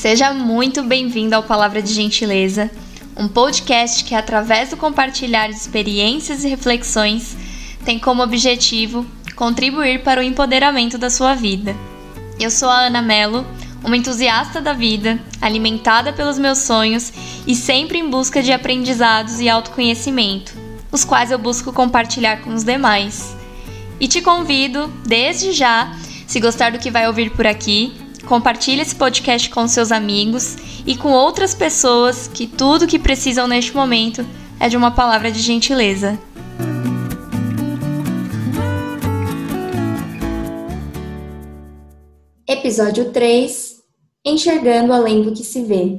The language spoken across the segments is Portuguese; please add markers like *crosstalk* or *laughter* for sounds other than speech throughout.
Seja muito bem-vindo ao Palavra de Gentileza, um podcast que, através do compartilhar de experiências e reflexões, tem como objetivo contribuir para o empoderamento da sua vida. Eu sou a Ana Mello, uma entusiasta da vida, alimentada pelos meus sonhos e sempre em busca de aprendizados e autoconhecimento, os quais eu busco compartilhar com os demais. E te convido, desde já, se gostar do que vai ouvir por aqui, compartilhe esse podcast com seus amigos e com outras pessoas que tudo que precisam neste momento é de uma palavra de gentileza. Episódio 3 Enxergando além do que se vê.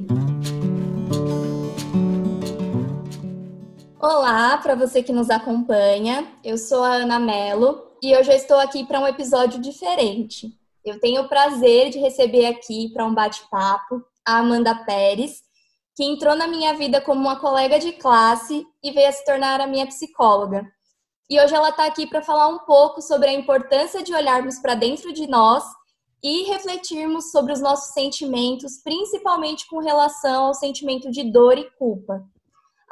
Olá para você que nos acompanha. Eu sou a Ana Mello e eu já estou aqui para um episódio diferente. Eu tenho o prazer de receber aqui para um bate-papo a Amanda Pérez, que entrou na minha vida como uma colega de classe e veio a se tornar a minha psicóloga. E hoje ela está aqui para falar um pouco sobre a importância de olharmos para dentro de nós e refletirmos sobre os nossos sentimentos, principalmente com relação ao sentimento de dor e culpa.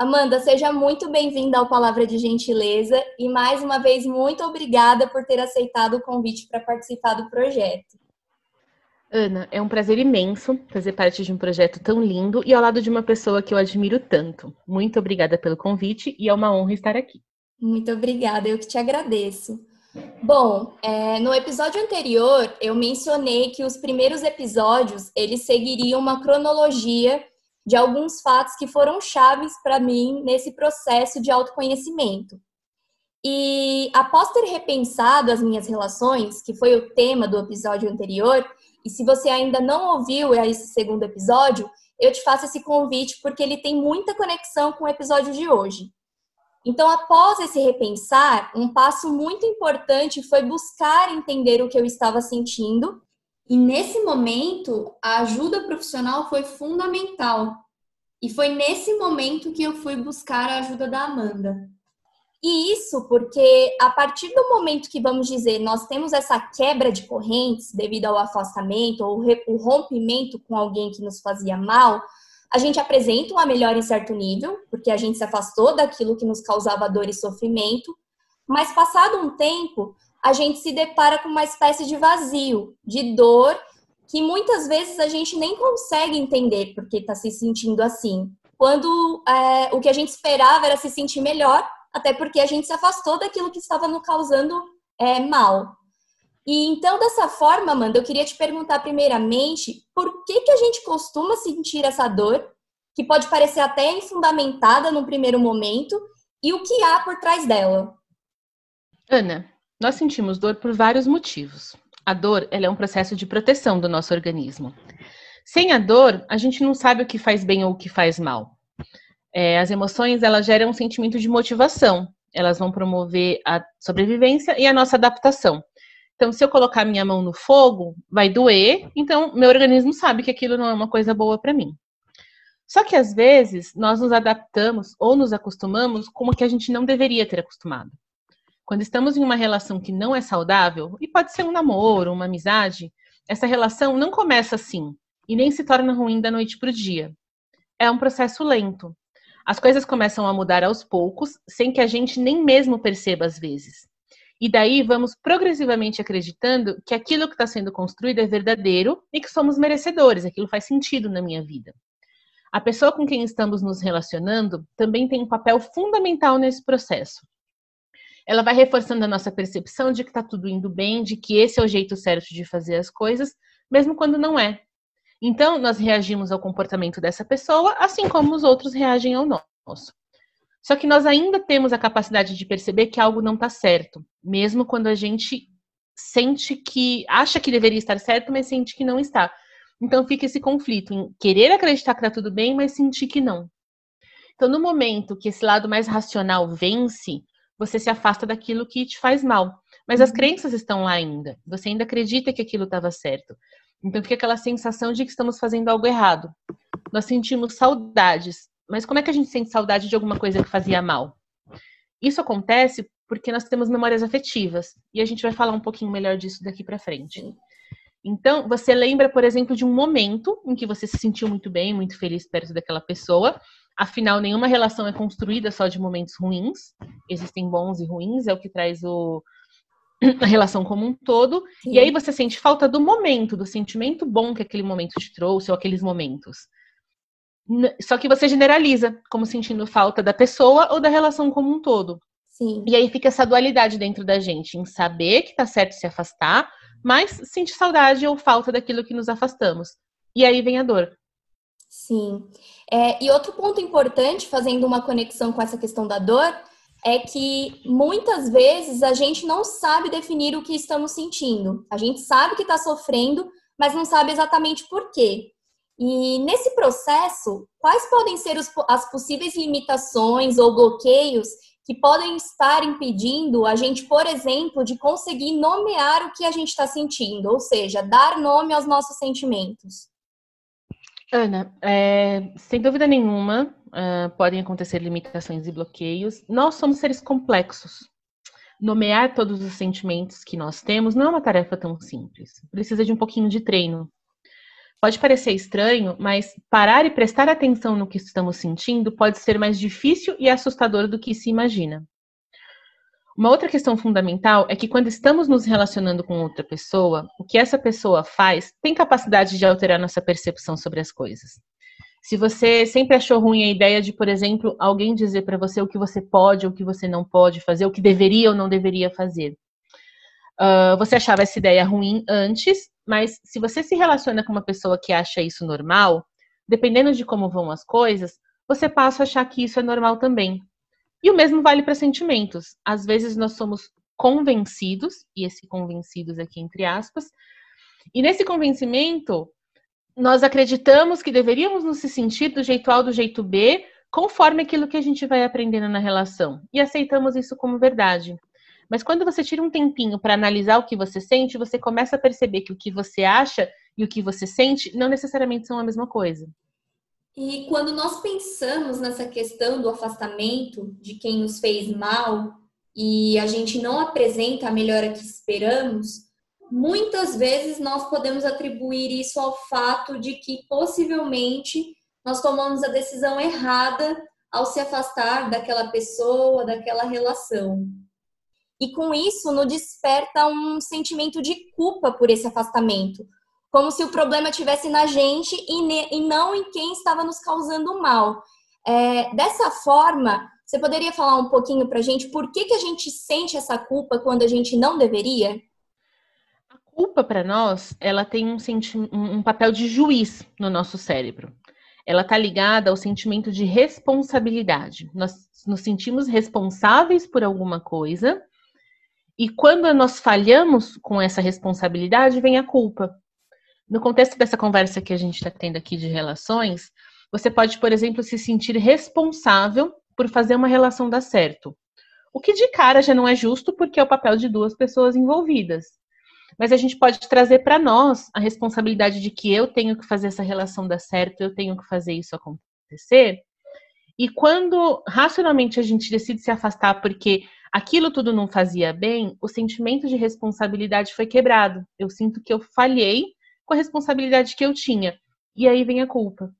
Amanda, seja muito bem-vinda ao Palavra de Gentileza e mais uma vez muito obrigada por ter aceitado o convite para participar do projeto. Ana, é um prazer imenso fazer parte de um projeto tão lindo e ao lado de uma pessoa que eu admiro tanto. Muito obrigada pelo convite e é uma honra estar aqui. Muito obrigada, eu que te agradeço. Bom, é, no episódio anterior eu mencionei que os primeiros episódios eles seguiriam uma cronologia de alguns fatos que foram chaves para mim nesse processo de autoconhecimento. E após ter repensado as minhas relações, que foi o tema do episódio anterior, e se você ainda não ouviu esse segundo episódio, eu te faço esse convite porque ele tem muita conexão com o episódio de hoje. Então, após esse repensar, um passo muito importante foi buscar entender o que eu estava sentindo e nesse momento, a ajuda profissional foi fundamental. E foi nesse momento que eu fui buscar a ajuda da Amanda. E isso porque, a partir do momento que, vamos dizer, nós temos essa quebra de correntes devido ao afastamento ou o rompimento com alguém que nos fazia mal, a gente apresenta uma melhora em certo nível, porque a gente se afastou daquilo que nos causava dor e sofrimento, mas passado um tempo, a gente se depara com uma espécie de vazio, de dor, que muitas vezes a gente nem consegue entender porque está se sentindo assim. Quando é, o que a gente esperava era se sentir melhor, até porque a gente se afastou daquilo que estava nos causando é, mal. E então, dessa forma, Amanda, eu queria te perguntar primeiramente por que, que a gente costuma sentir essa dor, que pode parecer até infundamentada no primeiro momento, e o que há por trás dela? Ana, nós sentimos dor por vários motivos. A dor é um processo de proteção do nosso organismo. Sem a dor, a gente não sabe o que faz bem ou o que faz mal. É, as emoções elas geram um sentimento de motivação. Elas vão promover a sobrevivência e a nossa adaptação. Então, se eu colocar minha mão no fogo, vai doer. Então, meu organismo sabe que aquilo não é uma coisa boa para mim. Só que às vezes nós nos adaptamos ou nos acostumamos com o que a gente não deveria ter acostumado. Quando estamos em uma relação que não é saudável, e pode ser um namoro, uma amizade, essa relação não começa assim e nem se torna ruim da noite para o dia. É um processo lento. As coisas começam a mudar aos poucos, sem que a gente nem mesmo perceba às vezes. E daí vamos progressivamente acreditando que aquilo que está sendo construído é verdadeiro e que somos merecedores, aquilo faz sentido na minha vida. A pessoa com quem estamos nos relacionando também tem um papel fundamental nesse processo ela vai reforçando a nossa percepção de que está tudo indo bem, de que esse é o jeito certo de fazer as coisas, mesmo quando não é. Então, nós reagimos ao comportamento dessa pessoa, assim como os outros reagem ao nosso. Só que nós ainda temos a capacidade de perceber que algo não está certo, mesmo quando a gente sente que acha que deveria estar certo, mas sente que não está. Então fica esse conflito em querer acreditar que está tudo bem, mas sentir que não. Então, no momento que esse lado mais racional vence, você se afasta daquilo que te faz mal. Mas as uhum. crenças estão lá ainda. Você ainda acredita que aquilo estava certo. Então fica aquela sensação de que estamos fazendo algo errado. Nós sentimos saudades. Mas como é que a gente sente saudade de alguma coisa que fazia mal? Isso acontece porque nós temos memórias afetivas. E a gente vai falar um pouquinho melhor disso daqui para frente. Então, você lembra, por exemplo, de um momento em que você se sentiu muito bem, muito feliz perto daquela pessoa. Afinal, nenhuma relação é construída só de momentos ruins. Existem bons e ruins, é o que traz o, a relação como um todo. Sim. E aí você sente falta do momento, do sentimento bom que aquele momento te trouxe, ou aqueles momentos. Só que você generaliza, como sentindo falta da pessoa ou da relação como um todo. Sim. E aí fica essa dualidade dentro da gente, em saber que tá certo se afastar, mas sentir saudade ou falta daquilo que nos afastamos. E aí vem a dor. Sim. É, e outro ponto importante, fazendo uma conexão com essa questão da dor, é que muitas vezes a gente não sabe definir o que estamos sentindo. A gente sabe que está sofrendo, mas não sabe exatamente por quê. E nesse processo, quais podem ser os, as possíveis limitações ou bloqueios que podem estar impedindo a gente, por exemplo, de conseguir nomear o que a gente está sentindo, ou seja, dar nome aos nossos sentimentos? Ana, é, sem dúvida nenhuma, uh, podem acontecer limitações e bloqueios. Nós somos seres complexos. Nomear todos os sentimentos que nós temos não é uma tarefa tão simples. Precisa de um pouquinho de treino. Pode parecer estranho, mas parar e prestar atenção no que estamos sentindo pode ser mais difícil e assustador do que se imagina. Uma outra questão fundamental é que quando estamos nos relacionando com outra pessoa, o que essa pessoa faz tem capacidade de alterar nossa percepção sobre as coisas. Se você sempre achou ruim a ideia de, por exemplo, alguém dizer para você o que você pode ou o que você não pode fazer, o que deveria ou não deveria fazer, uh, você achava essa ideia ruim antes mas se você se relaciona com uma pessoa que acha isso normal, dependendo de como vão as coisas, você passa a achar que isso é normal também. E o mesmo vale para sentimentos. Às vezes nós somos convencidos, e esse convencidos aqui entre aspas, e nesse convencimento nós acreditamos que deveríamos nos sentir do jeito A ou do jeito B, conforme aquilo que a gente vai aprendendo na relação, e aceitamos isso como verdade. Mas quando você tira um tempinho para analisar o que você sente, você começa a perceber que o que você acha e o que você sente não necessariamente são a mesma coisa. E quando nós pensamos nessa questão do afastamento de quem nos fez mal e a gente não apresenta a melhora que esperamos, muitas vezes nós podemos atribuir isso ao fato de que possivelmente nós tomamos a decisão errada ao se afastar daquela pessoa, daquela relação. E com isso, nos desperta um sentimento de culpa por esse afastamento, como se o problema tivesse na gente e, e não em quem estava nos causando mal. É, dessa forma, você poderia falar um pouquinho para a gente por que, que a gente sente essa culpa quando a gente não deveria? A culpa para nós, ela tem um, um papel de juiz no nosso cérebro. Ela está ligada ao sentimento de responsabilidade. Nós nos sentimos responsáveis por alguma coisa e quando nós falhamos com essa responsabilidade, vem a culpa. No contexto dessa conversa que a gente está tendo aqui de relações, você pode, por exemplo, se sentir responsável por fazer uma relação dar certo. O que de cara já não é justo porque é o papel de duas pessoas envolvidas. Mas a gente pode trazer para nós a responsabilidade de que eu tenho que fazer essa relação dar certo, eu tenho que fazer isso acontecer. E quando racionalmente a gente decide se afastar porque aquilo tudo não fazia bem, o sentimento de responsabilidade foi quebrado. Eu sinto que eu falhei com a responsabilidade que eu tinha. E aí vem a culpa.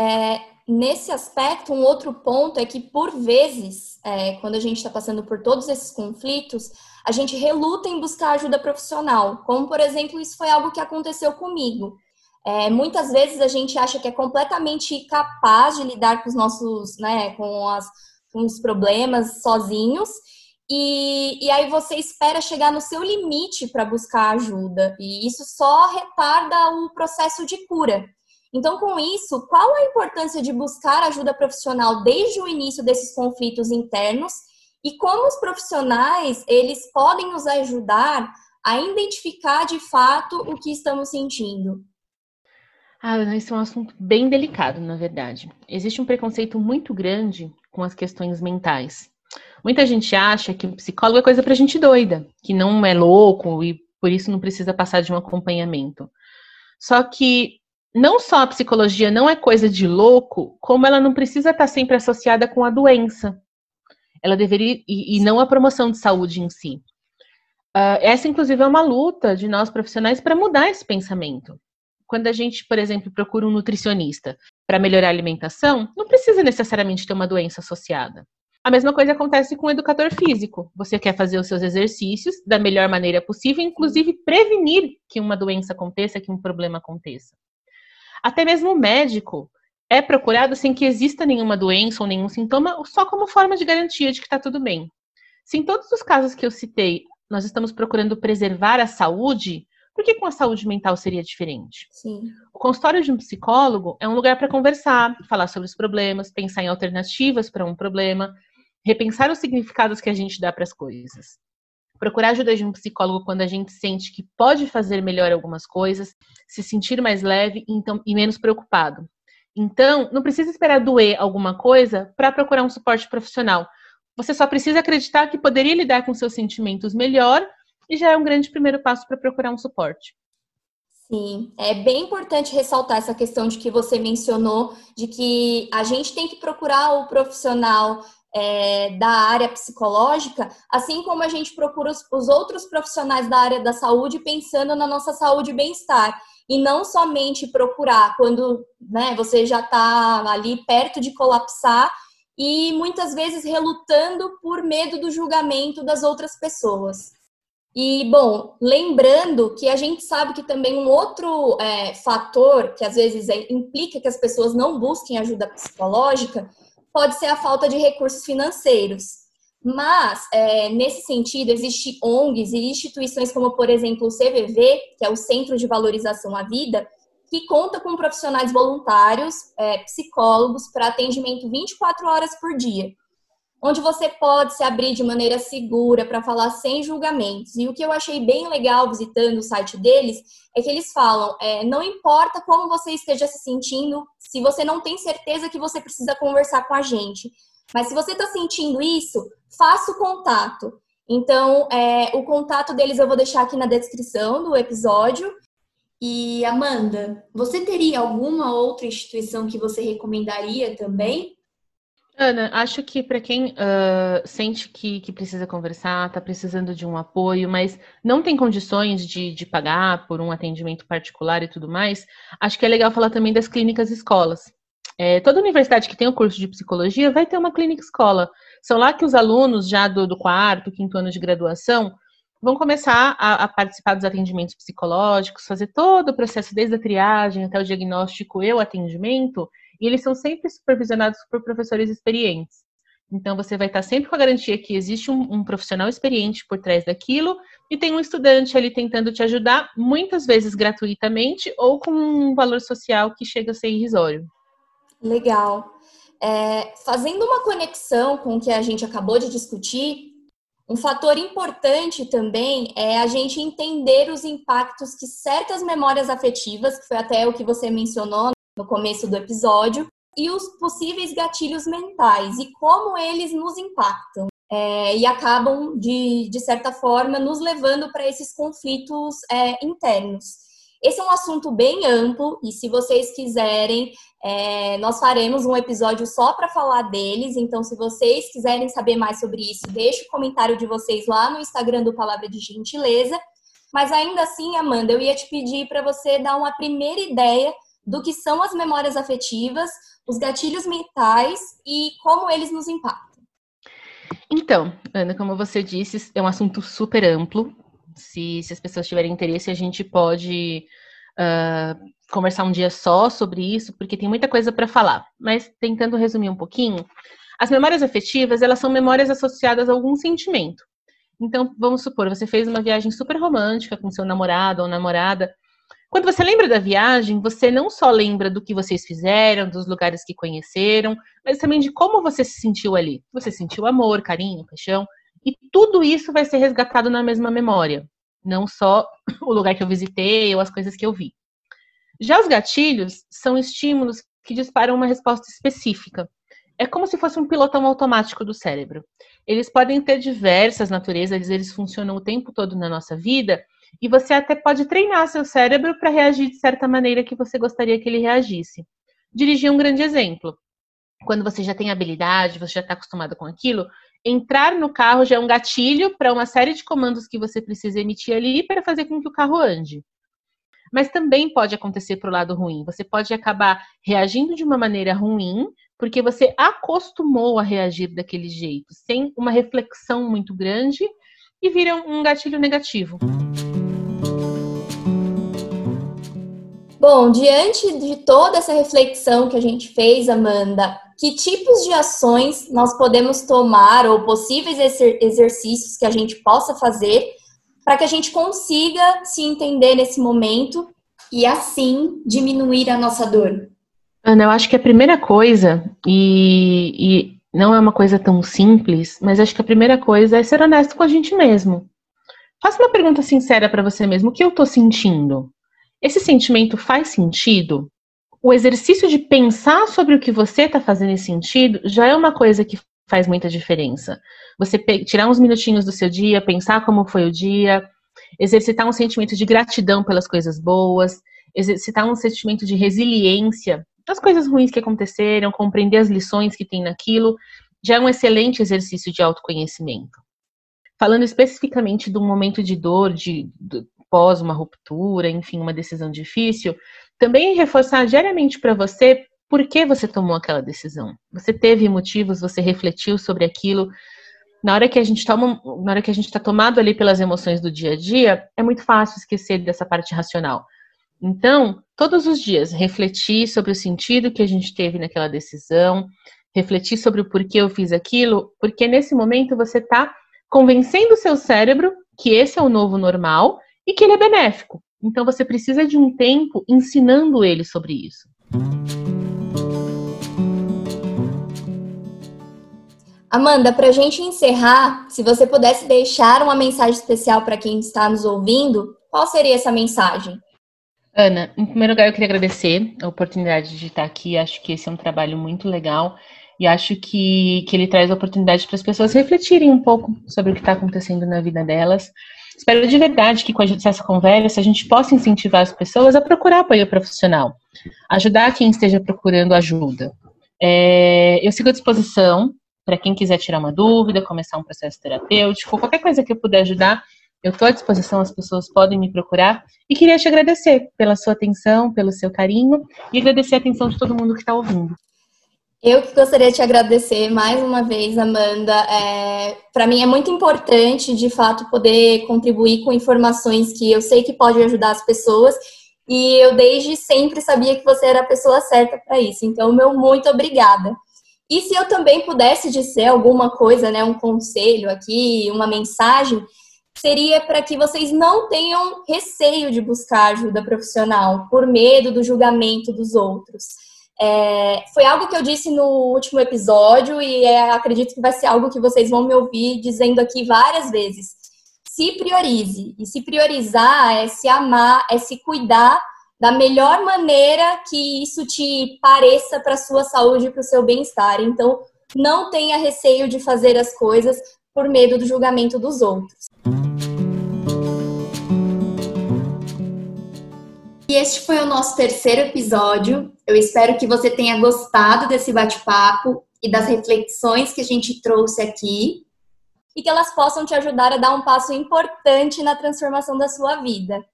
É, nesse aspecto, um outro ponto é que, por vezes, é, quando a gente está passando por todos esses conflitos, a gente reluta em buscar ajuda profissional. Como, por exemplo, isso foi algo que aconteceu comigo. É, muitas vezes a gente acha que é completamente capaz de lidar com os nossos, né, com as com os problemas sozinhos. E, e aí você espera chegar no seu limite para buscar ajuda. E isso só retarda o processo de cura. Então, com isso, qual a importância de buscar ajuda profissional desde o início desses conflitos internos e como os profissionais eles podem nos ajudar a identificar de fato o que estamos sentindo? Ah, esse é um assunto bem delicado, na verdade. Existe um preconceito muito grande com as questões mentais. Muita gente acha que psicólogo é coisa para gente doida, que não é louco e por isso não precisa passar de um acompanhamento. Só que não só a psicologia não é coisa de louco, como ela não precisa estar sempre associada com a doença. Ela deveria e, e não a promoção de saúde em si. Uh, essa, inclusive, é uma luta de nós profissionais para mudar esse pensamento. Quando a gente, por exemplo, procura um nutricionista para melhorar a alimentação, não precisa necessariamente ter uma doença associada. A mesma coisa acontece com o educador físico. Você quer fazer os seus exercícios da melhor maneira possível, inclusive prevenir que uma doença aconteça, que um problema aconteça. Até mesmo o médico é procurado sem que exista nenhuma doença ou nenhum sintoma, só como forma de garantia de que está tudo bem. Se em todos os casos que eu citei nós estamos procurando preservar a saúde, por que com a saúde mental seria diferente? Sim. O consultório de um psicólogo é um lugar para conversar, falar sobre os problemas, pensar em alternativas para um problema, repensar os significados que a gente dá para as coisas. Procurar ajuda de um psicólogo quando a gente sente que pode fazer melhor algumas coisas, se sentir mais leve então, e menos preocupado. Então, não precisa esperar doer alguma coisa para procurar um suporte profissional. Você só precisa acreditar que poderia lidar com seus sentimentos melhor e já é um grande primeiro passo para procurar um suporte. Sim, é bem importante ressaltar essa questão de que você mencionou, de que a gente tem que procurar o profissional é, da área psicológica, assim como a gente procura os, os, outros profissionais da área da saúde pensando na nossa saúde e bem-estar. E não somente procurar quando né, você já está ali perto de colapsar e muitas vezes relutando por medo do julgamento das outras pessoas. E, bom, lembrando que a gente sabe que também um outro é, fator que às vezes é, implica que as pessoas não busquem ajuda psicológica pode ser a falta de recursos financeiros. Mas, é, nesse sentido, existem ONGs e instituições como, por exemplo, o CVV, que é o Centro de Valorização à Vida, que conta com profissionais voluntários, é, psicólogos, para atendimento 24 horas por dia, onde você pode se abrir de maneira segura para falar sem julgamentos. E o que eu achei bem legal visitando o site deles é que eles falam: é, não importa como você esteja se sentindo, se você não tem certeza que você precisa conversar com a gente, mas se você está sentindo isso, faça o contato. Então, é, o contato deles eu vou deixar aqui na descrição do episódio. E Amanda, você teria alguma outra instituição que você recomendaria também? Ana, acho que para quem uh, sente que, que, precisa conversar, está precisando de um apoio, mas não tem condições de, de, pagar por um atendimento particular e tudo mais, acho que é legal falar também das clínicas escolas. É, toda universidade que tem o curso de psicologia vai ter uma clínica escola. São lá que os alunos já do, do quarto, quinto ano de graduação vão começar a, a, participar dos atendimentos psicológicos, fazer todo o processo, desde a triagem até o diagnóstico e o atendimento, e eles são sempre supervisionados por professores experientes. Então, você vai estar sempre com a garantia que existe um, um profissional experiente por trás daquilo e tem um estudante ali tentando te ajudar, muitas vezes gratuitamente ou com um valor social que chega a ser irrisório. Legal. É, fazendo uma conexão com o que a gente acabou de discutir, um fator importante também é a gente entender os impactos que certas memórias afetivas, que foi até o que você mencionou no começo do episódio, e os possíveis gatilhos mentais e como eles nos impactam. É, e acabam, de, de certa forma, nos levando para esses conflitos é, internos. Esse é um assunto bem amplo e se vocês quiserem, é, nós faremos um episódio só para falar deles. Então, se vocês quiserem saber mais sobre isso, deixe o comentário de vocês lá no Instagram do Palavra de Gentileza. Mas ainda assim, Amanda, eu ia te pedir para você dar uma primeira ideia do que são as memórias afetivas, os gatilhos mentais e como eles nos impactam. Então, Ana, como você disse, é um assunto super amplo. Se, se as pessoas tiverem interesse, a gente pode uh, conversar um dia só sobre isso, porque tem muita coisa para falar. Mas tentando resumir um pouquinho, as memórias afetivas, elas são memórias associadas a algum sentimento. Então, vamos supor, você fez uma viagem super romântica com seu namorado ou namorada. Quando você lembra da viagem, você não só lembra do que vocês fizeram, dos lugares que conheceram, mas também de como você se sentiu ali. Você sentiu amor, carinho, paixão. E tudo isso vai ser resgatado na mesma memória, não só *coughs* o lugar que eu visitei ou as coisas que eu vi. Já os gatilhos são estímulos que disparam uma resposta específica. É como se fosse um pilotão automático do cérebro. Eles podem ter diversas naturezas, eles funcionam o tempo todo na nossa vida, e você até pode treinar seu cérebro para reagir de certa maneira que você gostaria que ele reagisse. Dirigir um grande exemplo. Quando você já tem habilidade, você já está acostumado com aquilo, entrar no carro já é um gatilho para uma série de comandos que você precisa emitir ali para fazer com que o carro ande. Mas também pode acontecer para o lado ruim. Você pode acabar reagindo de uma maneira ruim, porque você acostumou a reagir daquele jeito, sem uma reflexão muito grande, e vira um gatilho negativo. Bom, diante de toda essa reflexão que a gente fez, Amanda, que tipos de ações nós podemos tomar ou possíveis exercícios que a gente possa fazer para que a gente consiga se entender nesse momento e assim diminuir a nossa dor? Ana, eu acho que a primeira coisa, e, e não é uma coisa tão simples, mas acho que a primeira coisa é ser honesto com a gente mesmo. Faça uma pergunta sincera para você mesmo: o que eu estou sentindo? Esse sentimento faz sentido? O exercício de pensar sobre o que você está fazendo em sentido já é uma coisa que faz muita diferença. Você tirar uns minutinhos do seu dia, pensar como foi o dia, exercitar um sentimento de gratidão pelas coisas boas, exercitar um sentimento de resiliência das coisas ruins que aconteceram, compreender as lições que tem naquilo, já é um excelente exercício de autoconhecimento. Falando especificamente um momento de dor, de, de pós uma ruptura, enfim, uma decisão difícil, também reforçar diariamente para você por que você tomou aquela decisão. Você teve motivos, você refletiu sobre aquilo. Na hora que a gente toma, na hora que a gente está tomado ali pelas emoções do dia a dia, é muito fácil esquecer dessa parte racional. Então, todos os dias, refletir sobre o sentido que a gente teve naquela decisão, refletir sobre o porquê eu fiz aquilo, porque nesse momento você está convencendo o seu cérebro que esse é o novo normal e que ele é benéfico. Então você precisa de um tempo ensinando ele sobre isso. Amanda, para a gente encerrar, se você pudesse deixar uma mensagem especial para quem está nos ouvindo, qual seria essa mensagem? Ana, em primeiro lugar, eu queria agradecer a oportunidade de estar aqui. Acho que esse é um trabalho muito legal e acho que, que ele traz a oportunidade para as pessoas refletirem um pouco sobre o que está acontecendo na vida delas. Espero de verdade que com essa conversa a gente possa incentivar as pessoas a procurar apoio profissional, ajudar quem esteja procurando ajuda. É, eu sigo à disposição para quem quiser tirar uma dúvida, começar um processo terapêutico, qualquer coisa que eu puder ajudar, eu estou à disposição, as pessoas podem me procurar. E queria te agradecer pela sua atenção, pelo seu carinho e agradecer a atenção de todo mundo que está ouvindo. Eu que gostaria de te agradecer mais uma vez, Amanda. É, Para mim é muito importante, de fato, poder contribuir com informações que eu sei que pode ajudar as pessoas. E eu desde sempre sabia que você era a pessoa certa para isso. Então, meu muito obrigada. E se eu também pudesse dizer alguma coisa, né, um conselho aqui, uma mensagem, seria para que vocês não tenham receio de buscar ajuda profissional por medo do julgamento dos outros. É, foi algo que eu disse no último episódio e é, acredito que vai ser algo que vocês vão me ouvir dizendo aqui várias vezes. Se priorize. E se priorizar é se amar, é se cuidar da melhor maneira que isso te pareça para a sua saúde e para o seu bem-estar. Então, não tenha receio de fazer as coisas por medo do julgamento dos outros. E este foi o nosso terceiro episódio. Eu espero que você tenha gostado desse bate-papo e das reflexões que a gente trouxe aqui e que elas possam te ajudar a dar um passo importante na transformação da sua vida.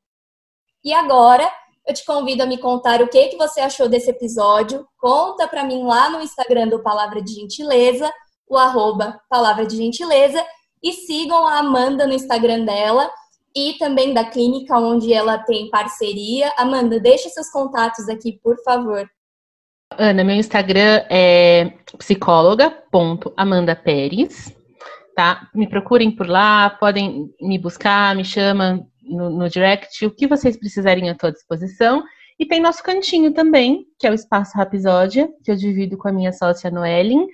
E agora, eu te convido a me contar o que que você achou desse episódio. Conta para mim lá no Instagram do Palavra de Gentileza, o arroba Palavra de Gentileza, e sigam a Amanda no Instagram dela e também da clínica onde ela tem parceria. Amanda, deixa seus contatos aqui, por favor. Ana, meu Instagram é psicóloga.amandaperes, tá? Me procurem por lá, podem me buscar, me chamam no, no direct, o que vocês precisarem à tua disposição. E tem nosso cantinho também, que é o Espaço Rapisódia, que eu divido com a minha sócia Noelin.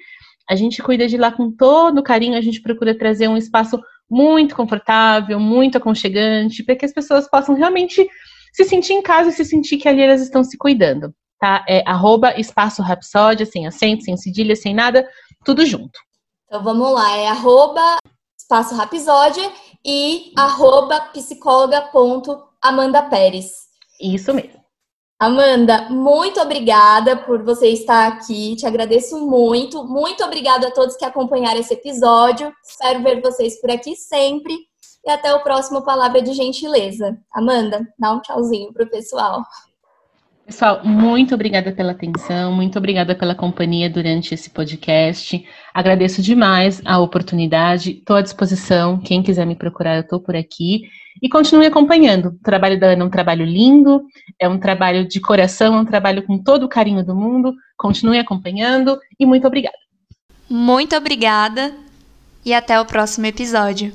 A gente cuida de lá com todo carinho, a gente procura trazer um espaço muito confortável, muito aconchegante, para que as pessoas possam realmente se sentir em casa e se sentir que ali elas estão se cuidando, tá? É arroba espaço rapsódia, sem acento, sem cedilha, sem nada, tudo junto. Então vamos lá, é arroba espaço rapsódia e arroba psicóloga.amanda Pérez. Isso mesmo. Amanda, muito obrigada por você estar aqui. Te agradeço muito. Muito obrigada a todos que acompanharam esse episódio. Espero ver vocês por aqui sempre. E até o próximo Palavra de Gentileza. Amanda, dá um tchauzinho pro pessoal. Pessoal, muito obrigada pela atenção, muito obrigada pela companhia durante esse podcast. Agradeço demais a oportunidade, estou à disposição. Quem quiser me procurar, eu estou por aqui. E continue acompanhando. O trabalho da Ana é um trabalho lindo, é um trabalho de coração, é um trabalho com todo o carinho do mundo. Continue acompanhando e muito obrigada. Muito obrigada e até o próximo episódio.